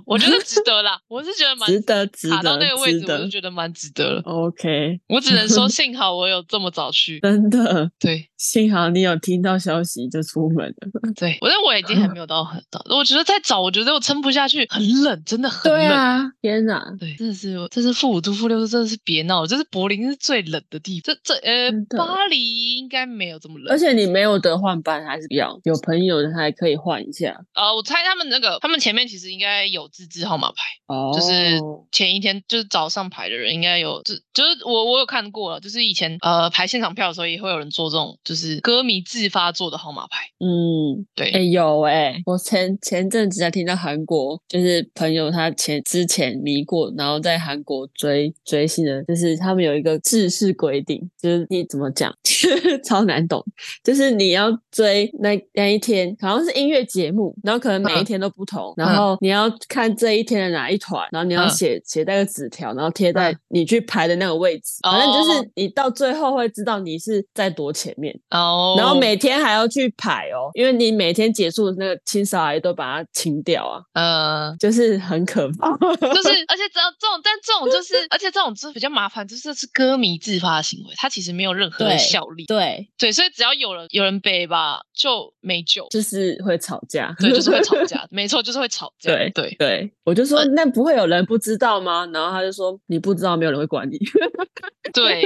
我觉得值得啦。我是觉得蛮值得，卡到那个位置，我就觉得蛮值得了。OK，我只能说 [laughs] 幸好我有这么早去，真的，对，幸好你有听到消息就出门了。[laughs] 对，我但我已经还没有到很早，我觉得再早，我觉得我撑不下去，很冷，真的很冷。对啊，天哪，对，真的是，这是负五度、负六度，真的是别闹了。这是柏林是最冷的地方，这这呃，巴黎应该没有这么冷。而且你没有得换班还是不要，有朋友的还可以换一下。呃，我猜他们那个，他们前面其实应该有自制号码牌，哦，就是前一天就是早上排的人应该有，就就是我我有看过了，就是以前呃排现场票的时候也会有人做这种，就是歌迷自发做的号码牌。嗯，对，哎、有哎、我前前阵子才听到韩国，就是朋友他前之前迷过，然后在韩国追追星的，就是他们有一个制式规定，就是你怎么讲，[laughs] 超难懂，就是你要追那那一天，好像是音乐节目，然后可能每天都不同，然后你要看这一天的哪一团，然后你要嗯写写那个纸条，然后贴在嗯你去排的那个位置，反正就哦是你到最后会知道你是在多前面。哦，然后每天还要去排哦，因为你每天结束的那个清扫阿姨都把它清掉啊，呃。就是很可怕。[laughs] 就是，而且只要这种，但这种就是，而且这种就是比较麻烦，就是是歌迷自发的行为，它其实没有任何的效力。对，对，所以只要有人有人背吧，就没救。就是会吵架。对，就是会吵架，没错，就是会吵架。对对，对，我就说呃那不会有人不知道吗？然后他就说你不知道，没有人会管你。[laughs] 对，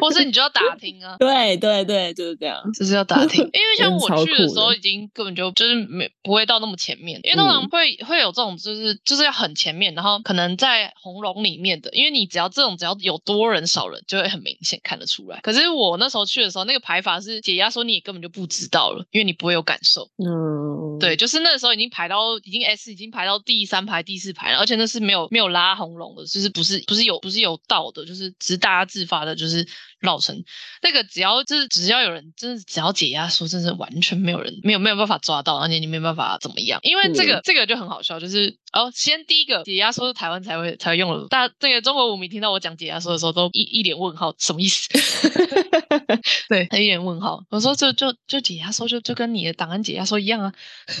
或是你就要打听啊，对对对，就是这样。就是要打听，[laughs] 因为像我去的时候已经根本就就是没不会到那么前面，因为通常嗯会、会有这种就是就是要很前面，然后可能在红龙里面的，因为你只要这种只要有多人少人就会很明显看得出来。可是我那时候去的时候，那个排法是解压说你也根本就不知道了，因为你不会有感受。嗯，对，就是那时候已经排到已经 S 已经排到第三排、第四排了，而且那是没有没有拉红龙的，就是不是不是有不是有道的，就是只是大家自发的，就是绕成那个只要就是只要有人真的只要解压缩，真的是完全没有人没有没有办法抓到，而且你没有办法怎么样，因为这个、嗯这个就很好笑，就是哦，先第一个解压缩是台湾才会才会用的，大这个中国舞迷听到我讲解压缩的时候都一一脸问号，什么意思？[laughs] 对，他一脸问号。我说就就就解压缩就就跟你的档案解压缩一样啊。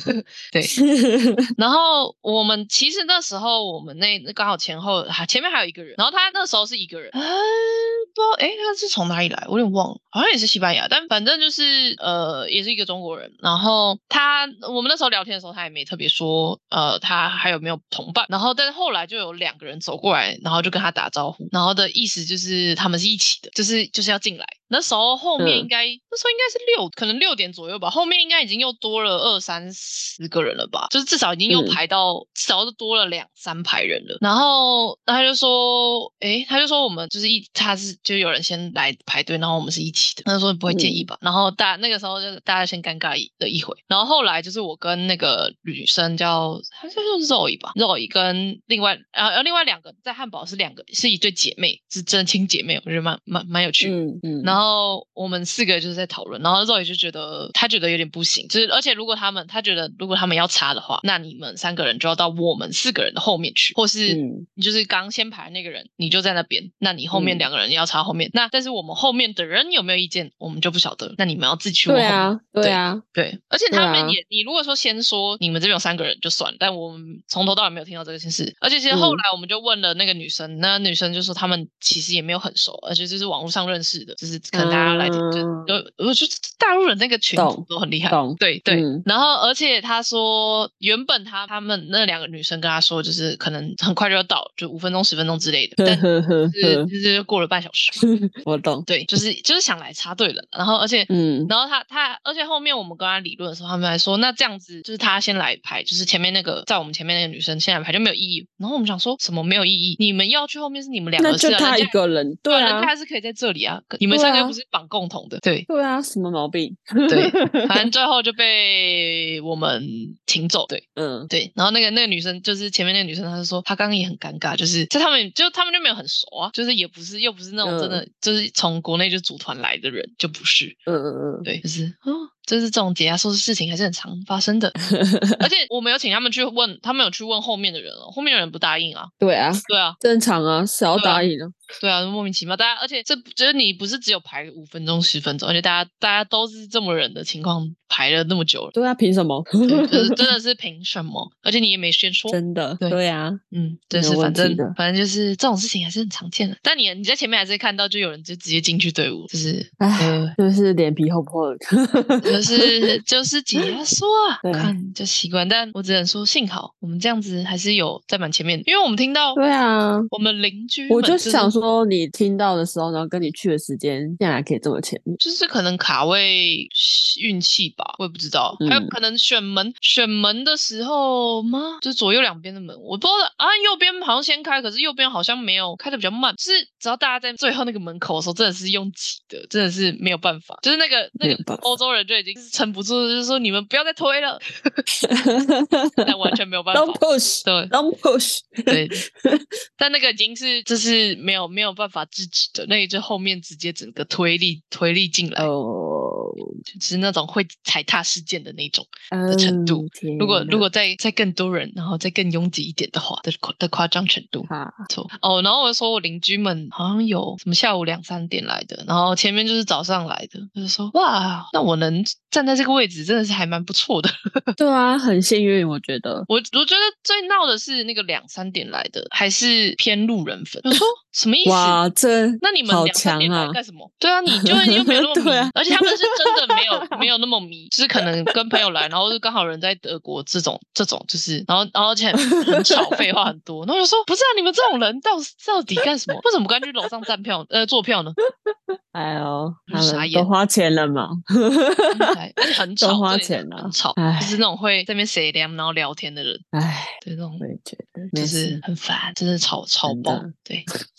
[laughs] 对，[laughs] 然后我们其实那时候我们那那刚好前后还前面还有一个人，然后他那时候是一个人，嗯，不知道哎他是从哪里来，我有点忘了，好像也是西班牙，但反正就是呃也是一个中国人。然后他我们那时候聊天的时候，他也没特别说呃他还有没有同伴，然后但是后来就有两个人走过来，然后就跟他打招呼，然后的意思就是他们是一起的，就是就是要进来。那时候后面嗯应该、那时候应该是六，可能六点左右吧。后面应该已经又多了二三十个人了吧，就是至少已经又嗯排到、至少是多了两三排人了。然后他就说，诶，他就说我们就是一，他是就有人先来排排队，然后我们是一起的。他就说不会介意吧？然后大那个时候就大家先尴尬一的一回。然后后来就是我跟那个女生叫好像是 Zoe 吧，Zoe 跟另外然后另外两个在汉堡是两个是一对姐妹，是真亲姐妹，我觉得蛮蛮蛮有趣的。嗯嗯，然后我们四个就是在讨论，然后 Zoe 就觉得她觉得有点不行，就是而且如果他们她觉得如果他们要插的话，那你们三个人就要到我们四个人的后面去，或是嗯你就是刚先排那个人，你就在那边，那你后面嗯两个人要插后面，那但是我们后面的人有没有意见，我们就不晓得，那你们要自己去问对啊对啊，对，而且他们啊也，你如果说先说你们这边有三个人就算了，但我们从头到尾没有听到这个件事。而且其实后嗯来我们就问了那个女生，那女生就说他们其实也没有很熟，而且就是网络上认识的，就是可能大家来听，就嗯就我就大陆人那个群都很厉害懂，对对。嗯然后而且他说，原本他他们那两个女生跟他说，就是可能很快就要到，就五分钟十分钟之类的，但是，就是过了半小时，[laughs] 我懂，对，就是就是想来插队了，然后而且嗯然后他他，而且后面我们跟他理论的时候，他们还说，那这样子就是他先来排，就是前面那个在我们前面那个女生先来排就没有意义。然后我们想说什么没有意义？你们要去后面是你们两个那就是啊人家他一个人，对人啊家还是可以在这里啊，你们三个又不是绑共同的，对对啊，什么毛病？[laughs] 对，反正最后就被 [laughs] 我们请走，对嗯对。然后那个那个女生就是前面那个女生，她就说她刚刚也很尴尬，就是就他们就他们就没有很熟啊，就是也不是又不是那种真的、就是从国内就组团来的人，就不是。嗯嗯嗯，对，就是哦，就是这种解压说的事情还是很常发生的，而且我们有请他们去问，他们有去问后面的人哦，后面的人不答应啊，对啊，对啊，正常啊，谁要对啊答应啊？[laughs] 对啊，莫名其妙，大家，而且这就是你不是只有排五分钟、十分钟，而且大家大家都是这么忍的情况排了那么久了，对啊，凭什么？就是真的 [laughs] 是凭什么？而且你也没先说，真的，对对啊，嗯，就是反正反正就是这种事情还是很常见的。但你你在前面还是看到，就有人就直接进去队伍，就是唉呃，就是脸皮厚不厚的。[laughs] 就是就是解说啊，对看就习惯。但我只能说，幸好我们这样子还是有在蛮前面的，因为我们听到对啊，我们邻居我就是想说，你听到的时候，然后跟你去的时间，竟然还可以这么前面。就是可能卡位运气吧，我也不知道，还有嗯可能选门选门的时候吗？就是左右两边的门，我不知道啊，右边好像先开，可是右边好像没有开的比较慢，就是只要大家在最后那个门口的时候，真的是用挤的，真的是没有办法，就是那个那个欧洲人就已经是撑不住，就是说你们不要再推了，[laughs] 但完全没有办法 Don't。push, 对 don't push。对，[laughs] 但那个已经是就是没有没有办法制止的，那也就后面直接整个推力推力进来，哦，就是那种会踩踏事件的那种的程度嗯。如果如果再再更多人，然后再更拥挤一点的话，的夸的夸张程度。啊，错哦，然后我就说我邻居们好像有什么下午两三点来的，然后前面就是早上来的，就是说哇，那我能站在这个位置真的是还蛮不错的。[laughs] 对啊，很幸运，我觉得。我我觉得最闹的是那个两三点来的，还是偏路人粉。我说什么意思？哇，这那你们好两三点来强啊！干什么？对啊，你就你又没有那么 [laughs] 迷，啊而且他们是真的没有没有那么迷，就是可能跟朋友来，然后就刚好人在德国这种这种，就是然后然后而且很吵，废话很多，然后我就说不是啊，你们这种人到到底干什么？为什么不干脆楼上站票呃坐票呢？[laughs] 哎呦，他傻眼们都花钱了嘛。哎而且很 [laughs] 吵，都花钱啊很吵，哎就是那种会在那边谁凉然后聊天的人，哎，对那种我也觉得就没是。很烦，真的吵吵爆。对，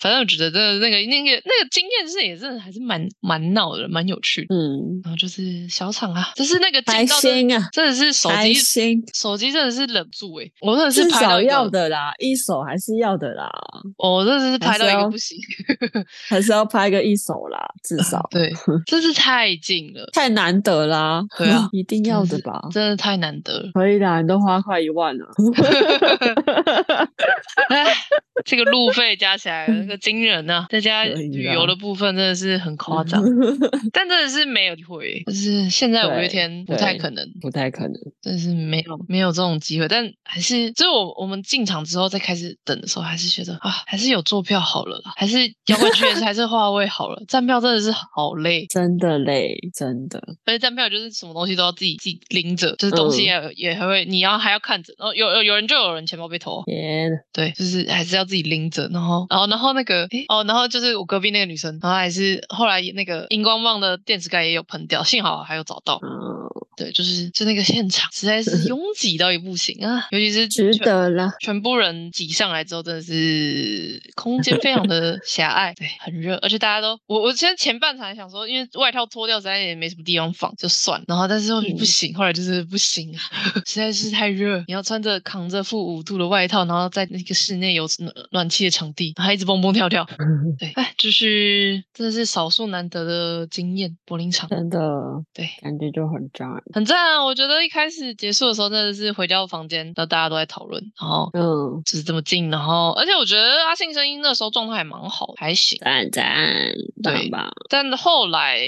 反正我觉得真的那个那个那个经验是也真的还是蛮蛮闹的，蛮有趣的。嗯，然后就是小厂啊，就是那个开进到真心啊，真的是手机心，手机真的是忍不住诶、我真的是至少拍到，要的啦，一手还是要的啦，我真的是拍到一个不行，[laughs] 还是要拍个一手啦，至少 [laughs] 对，真是太近了，太难得啦。对啊 [laughs] 一定要的吧？真的太难得了。可以啦，你都花快一万了。哎，这个路费加起来那个惊人呐、再加可以旅游的部分真的是很夸张，[laughs] 但真的是没有机会，就是现在五月天不太可能，不太可能。真的是没有没有这种机会，但还是就是我我们进场之后再开始等的时候，还是觉得啊，还是有坐票好了啦，还是摇滚区还是话位好了，站票真的是好累，[laughs] 真的累，真的。而且站票就是什么东西都要自己自己拎着，就是东西嗯也、也还会你要还要看着，然后有有有人就有人钱包被偷，天，对，就是还是要自己拎着，然后，然后，然后那个，诶哦，然后就是我隔壁那个女生，然后还是后来那个荧光棒的电池盖也有喷掉，幸好还有找到。嗯，对，就是就那个现场实在是 [laughs] 拥挤到也不行啊，尤其是值得了。全部人挤上来之后，真的是空间非常的 [laughs] 狭隘，对，很热，而且大家都，我我现在前半场还想说，因为外套脱掉实在也没什么地方放，就算，然后但是后面不嗯行，后来就是不行啊，[laughs] 实在是太热，你要穿着扛着负五度的外套，然后在那个室内有暖暖气的场地，还一直蹦蹦跳跳，[laughs] 对，哎，就是真的是少数难得的经验，柏林场，真的对。感觉就很赞。很赞啊！我觉得一开始结束的时候，真的是回到房间，然后大家都在讨论，然后嗯，就是这么近，然后而且我觉得阿信声音那时候状态还蛮好，还行。赞赞，对棒棒。但后来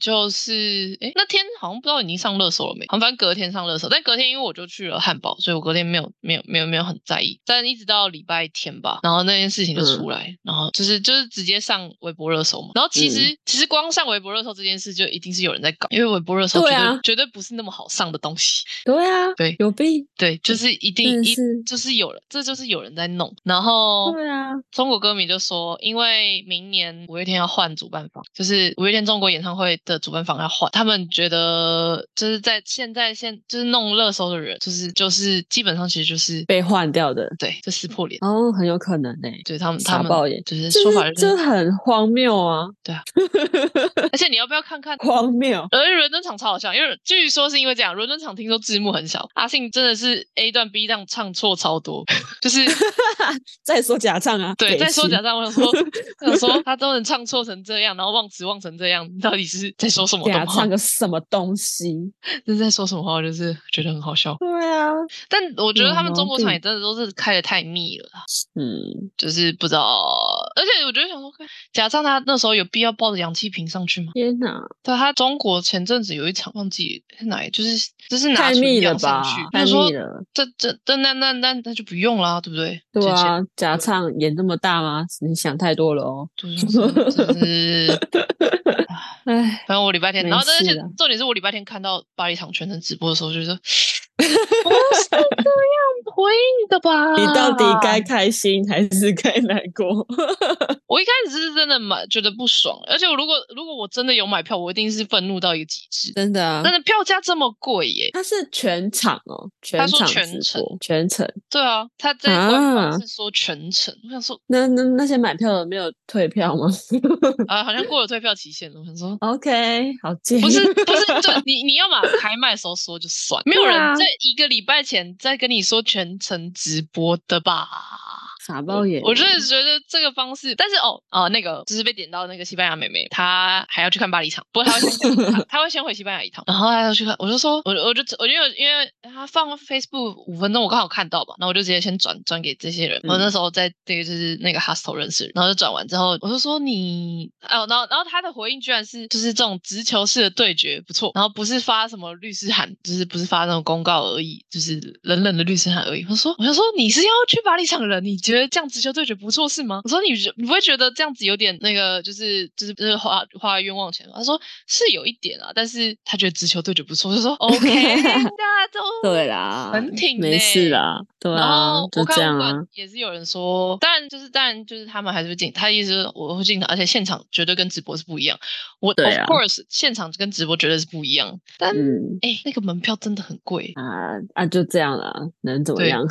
就是，哎，那天好像不知道已经上热搜了没？好像反正隔天上热搜，但隔天因为我就去了汉堡，所以我隔天没有没有没有没有很在意。但一直到礼拜天吧，然后那件事情就出来，然后就是就是直接上微博热搜嘛。然后其实、其实光上微博热搜这件事就一定是有人在搞，因为微博热搜绝对绝对不是那么好上的东西。对啊，对有病。对，就是一定一就是有人，这就是有人在弄。然后对啊，中国歌迷就说，因为明年五月天要换主办方，就是五月天中国演唱会的主办方要换，他们觉得就是在现在现就是弄热搜的人，就是就是基本上其实就是被换掉的。对，就撕破脸。哦，很有可能呢、对他们，他们就是说法就是这很荒谬啊，对啊 [laughs] 而且你要不要看看？荒谬。而且伦敦场超好笑，因为据说是因为这样，伦敦场听说字幕很小，阿信真的是 A 段 B 段唱错超多，就是 [laughs] 在说假唱啊，对，北七再说假唱，我想说，[laughs] 我想说他都能唱错成这样，然后忘词忘成这样，你到底是在说什么假唱？个什么东西？这是在说什么话？我就是觉得很好笑。对啊，但我觉得他们中国场也真的都是开的太密了，嗯，就是不知道，而且我觉得想说，假唱他那时候有必要抱着氧气瓶上去吗？天哪，对，他中国前阵子有一场忘记是哪里，就是就是拿太密了纯氧上吧他说。这这这那那那那就不用啦，对不对？对啊，假唱演这么大吗？你想太多了哦。就是就是，唉，反正我礼拜天，然后而且重点是我礼拜天看到巴黎场全程直播的时候，就说不是这样回应的吧？你到底该开心还是该难过？[laughs] 我一开始是真的蛮觉得不爽，而且我如果如果我真的有买票，我一定是愤怒到一个极致。真的啊但，是票价这么贵耶？他是全场哦，全他说场全程，全程。对啊，他在官啊方是说全程，我想说那那那些买票的没有退票吗啊，好像过了退票期限了。我想说，？OK，好贱。不是不是，就 [laughs] 你你要嘛开卖的时候说就算，没有人在一个礼拜前再跟你说全程直播的吧？傻包眼。我就是觉得这个方式，但是哦哦，那个就是被点到那个西班牙妹妹，她还要去看巴黎场，不过她会先她 [laughs] 她会先回西班牙一趟，然后她要去看，我就说，我我就我就因为她放 Facebook 五分钟，我刚好看到嘛，那我就直接先转转给这些人。我那时候在这个就是那个 hostel 认识，然后就转完之后，我就说你哦，然后然后她的回应居然是就是这种直球式的对决不错，然后不是发什么律师函，就是不是发那种公告而已，就是冷冷的律师函而已。我说我就说你是要去巴黎场的人，你觉得这样直球对决不错是吗？我说你觉你不会觉得这样子有点那个就是就是就是花花冤枉钱吗？他说是有一点啊，但是他觉得直球对决不错，我就说 [laughs] OK，大家都 [laughs] 对啦，很挺没事啦，对然啊后，就这样啊。也是有人说，当然就是当然就是他们还是会进，他的意思是我会进场，而且现场绝对跟直播是不一样。我、对 of 啊 course 现场跟直播绝对是不一样，但嗯哎、那个门票真的很贵。啊啊，就这样啦，能怎么对样？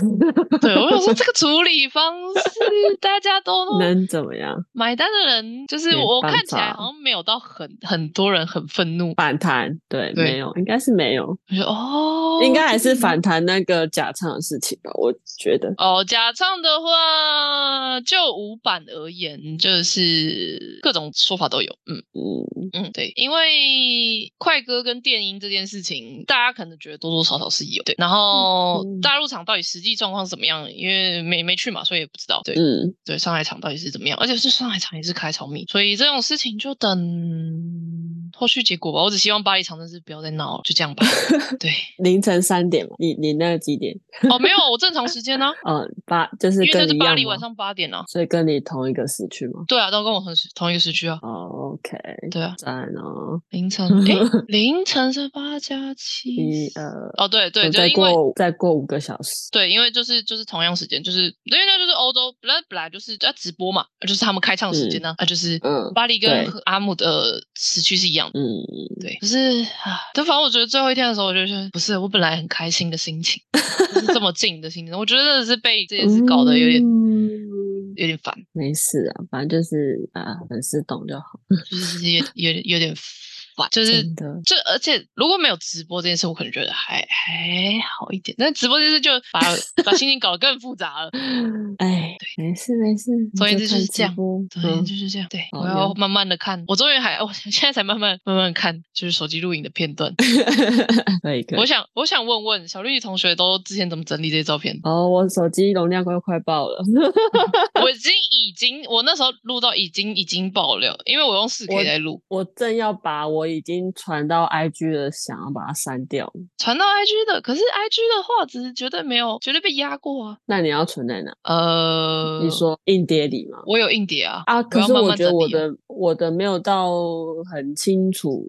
对，我想说 [laughs] 这个处理方式，大家都 [laughs] 能怎么样？买单的人，就是我看起来好像没有到很很多人很愤怒，反弹？对，对没有，应该是没有，我觉得哦，应该还是反弹那个假唱的事情吧？我觉得。哦，假唱的话，就五版而言，就是各种说法都有。嗯嗯，嗯，对，因为快歌跟电音这件事情，大家可能觉得多多少少是有对。然后嗯大陆场到底实际状况是怎么样？因为没没去嘛，所以也不知道。对、嗯，对，上海场到底是怎么样？而且是上海场也是开超密，所以这种事情就等后续结果吧。我只希望巴黎场真是不要再闹了，就这样吧。[laughs] 对，[laughs] 凌晨三点嘛，你你那几点？哦，没有，我正常时间呢、嗯，八就是因为这是巴黎晚上八点啊。所以跟你同一个时区吗？对啊，都跟我同时同一个时区啊。哦，OK，对啊，赞哦，凌晨 [laughs] 诶，凌晨是八加七一呃，哦，对对，就再因为过再过五个小时，对，因为就是就是同样时间，就是因为那就是欧洲本来本来就是在直播嘛，就是他们开唱时间呢，啊，就是嗯巴黎跟阿姆的时区是一样的。嗯，对，可是啊，但反正我觉得最后一天的时候，我就觉得不是我本来很开心的心情，[laughs] 就是这么近的心情，我觉得真的是被这件事搞得有点、嗯有点烦，没事啊，反正就是啊，粉丝懂就好，就是有有点有点烦，就是真。就而且如果没有直播这件事，我可能觉得还还好一点，但直播这件事就把把心情搞得更复杂了。哎，对没事没事，你总而言之就是这样对，嗯就是这样。对，我要慢慢的看。我终于还，我 [laughs] 现在才慢慢慢慢看，就是手机录影的片段。[laughs] 可以可以我。想，我想问问小绿同学，都之前怎么整理这些照片？哦，我手机容量快快爆了，[laughs] 我已经已经，我那时候录到已经已经爆了，因为我用四 K 在录，我正要把我已经传到 IG 的，想要把它删掉。传到 IG 的。可是 IG 的画质绝对没有，绝对被压过啊。那你要存在哪？呃，你说硬碟里吗？我有硬碟啊，啊，可是我觉得我的我的没有到很清楚，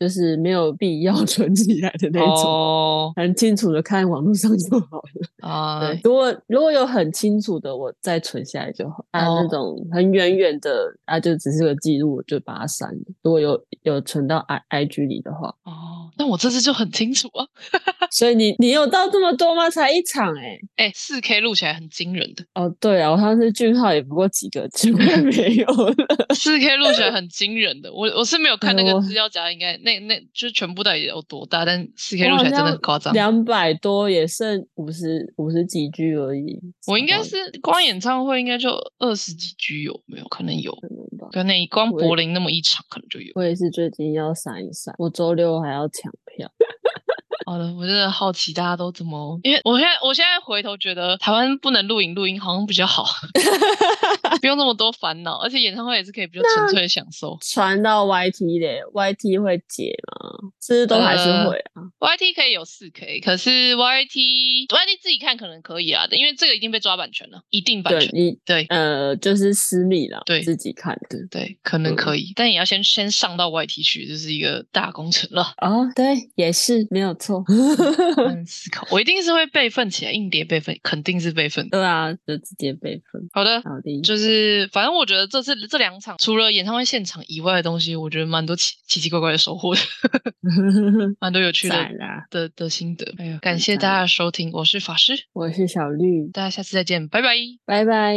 就是没有必要存起来的那种，哦很清楚的看网络上就好了。啊，对，如果如果有很清楚的，我再存下来就好。啊，哦那种很远远的，啊，就只是个记录，我就把它删了。如果有有存到 i i g 里的话，哦，那我这次就很清楚啊。[laughs] 所以你你有到这么多吗？才一场哎、哎，四 K 录起来很惊人的，哦，对啊，我上次俊浩也不过几个，几乎没有了。四 K 录起来很惊人的。我我是没有看那个资料夹，应该那那就是全部到底有多大，但四 K 录起来真的很夸张。两百多也剩五十五十几 G 而已。我应该是光演唱会应该就二十几 G 有没有？可能有，可能吧。跟那光柏林那么一场可能就有。我也是最近要删一删，我周六还要抢票。好的，我真的好奇大家都怎么，因为我现在我现在回头觉得台湾不能录影录音好像比较好，[laughs] 不用那么多烦恼，而且演唱会也是可以比较纯粹的享受。传到 YT 的 YT 会解吗？是都还是会啊？YT 可以有四 K，可是 YT YT 自己看可能可以啊，因为这个已经被抓版权了，一定版权。对呃，就是私密了，对自己看的。对，可能嗯可以，但也要先先上到 YT 去，这是一个大工程了。哦，对，也是没有错。嗯，[laughs] 思考，我一定是会备份起来，硬碟备份，肯定是备份。对啊，就直接备份。好的，好的，就是反正我觉得这次这两场除了演唱会现场以外的东西，我觉得蛮多奇奇奇怪怪的收获的，[laughs] 蛮多有趣的！的的心得。哎呀，感谢大家的收听，我是法师，我是小绿，大家下次再见，拜拜。拜拜。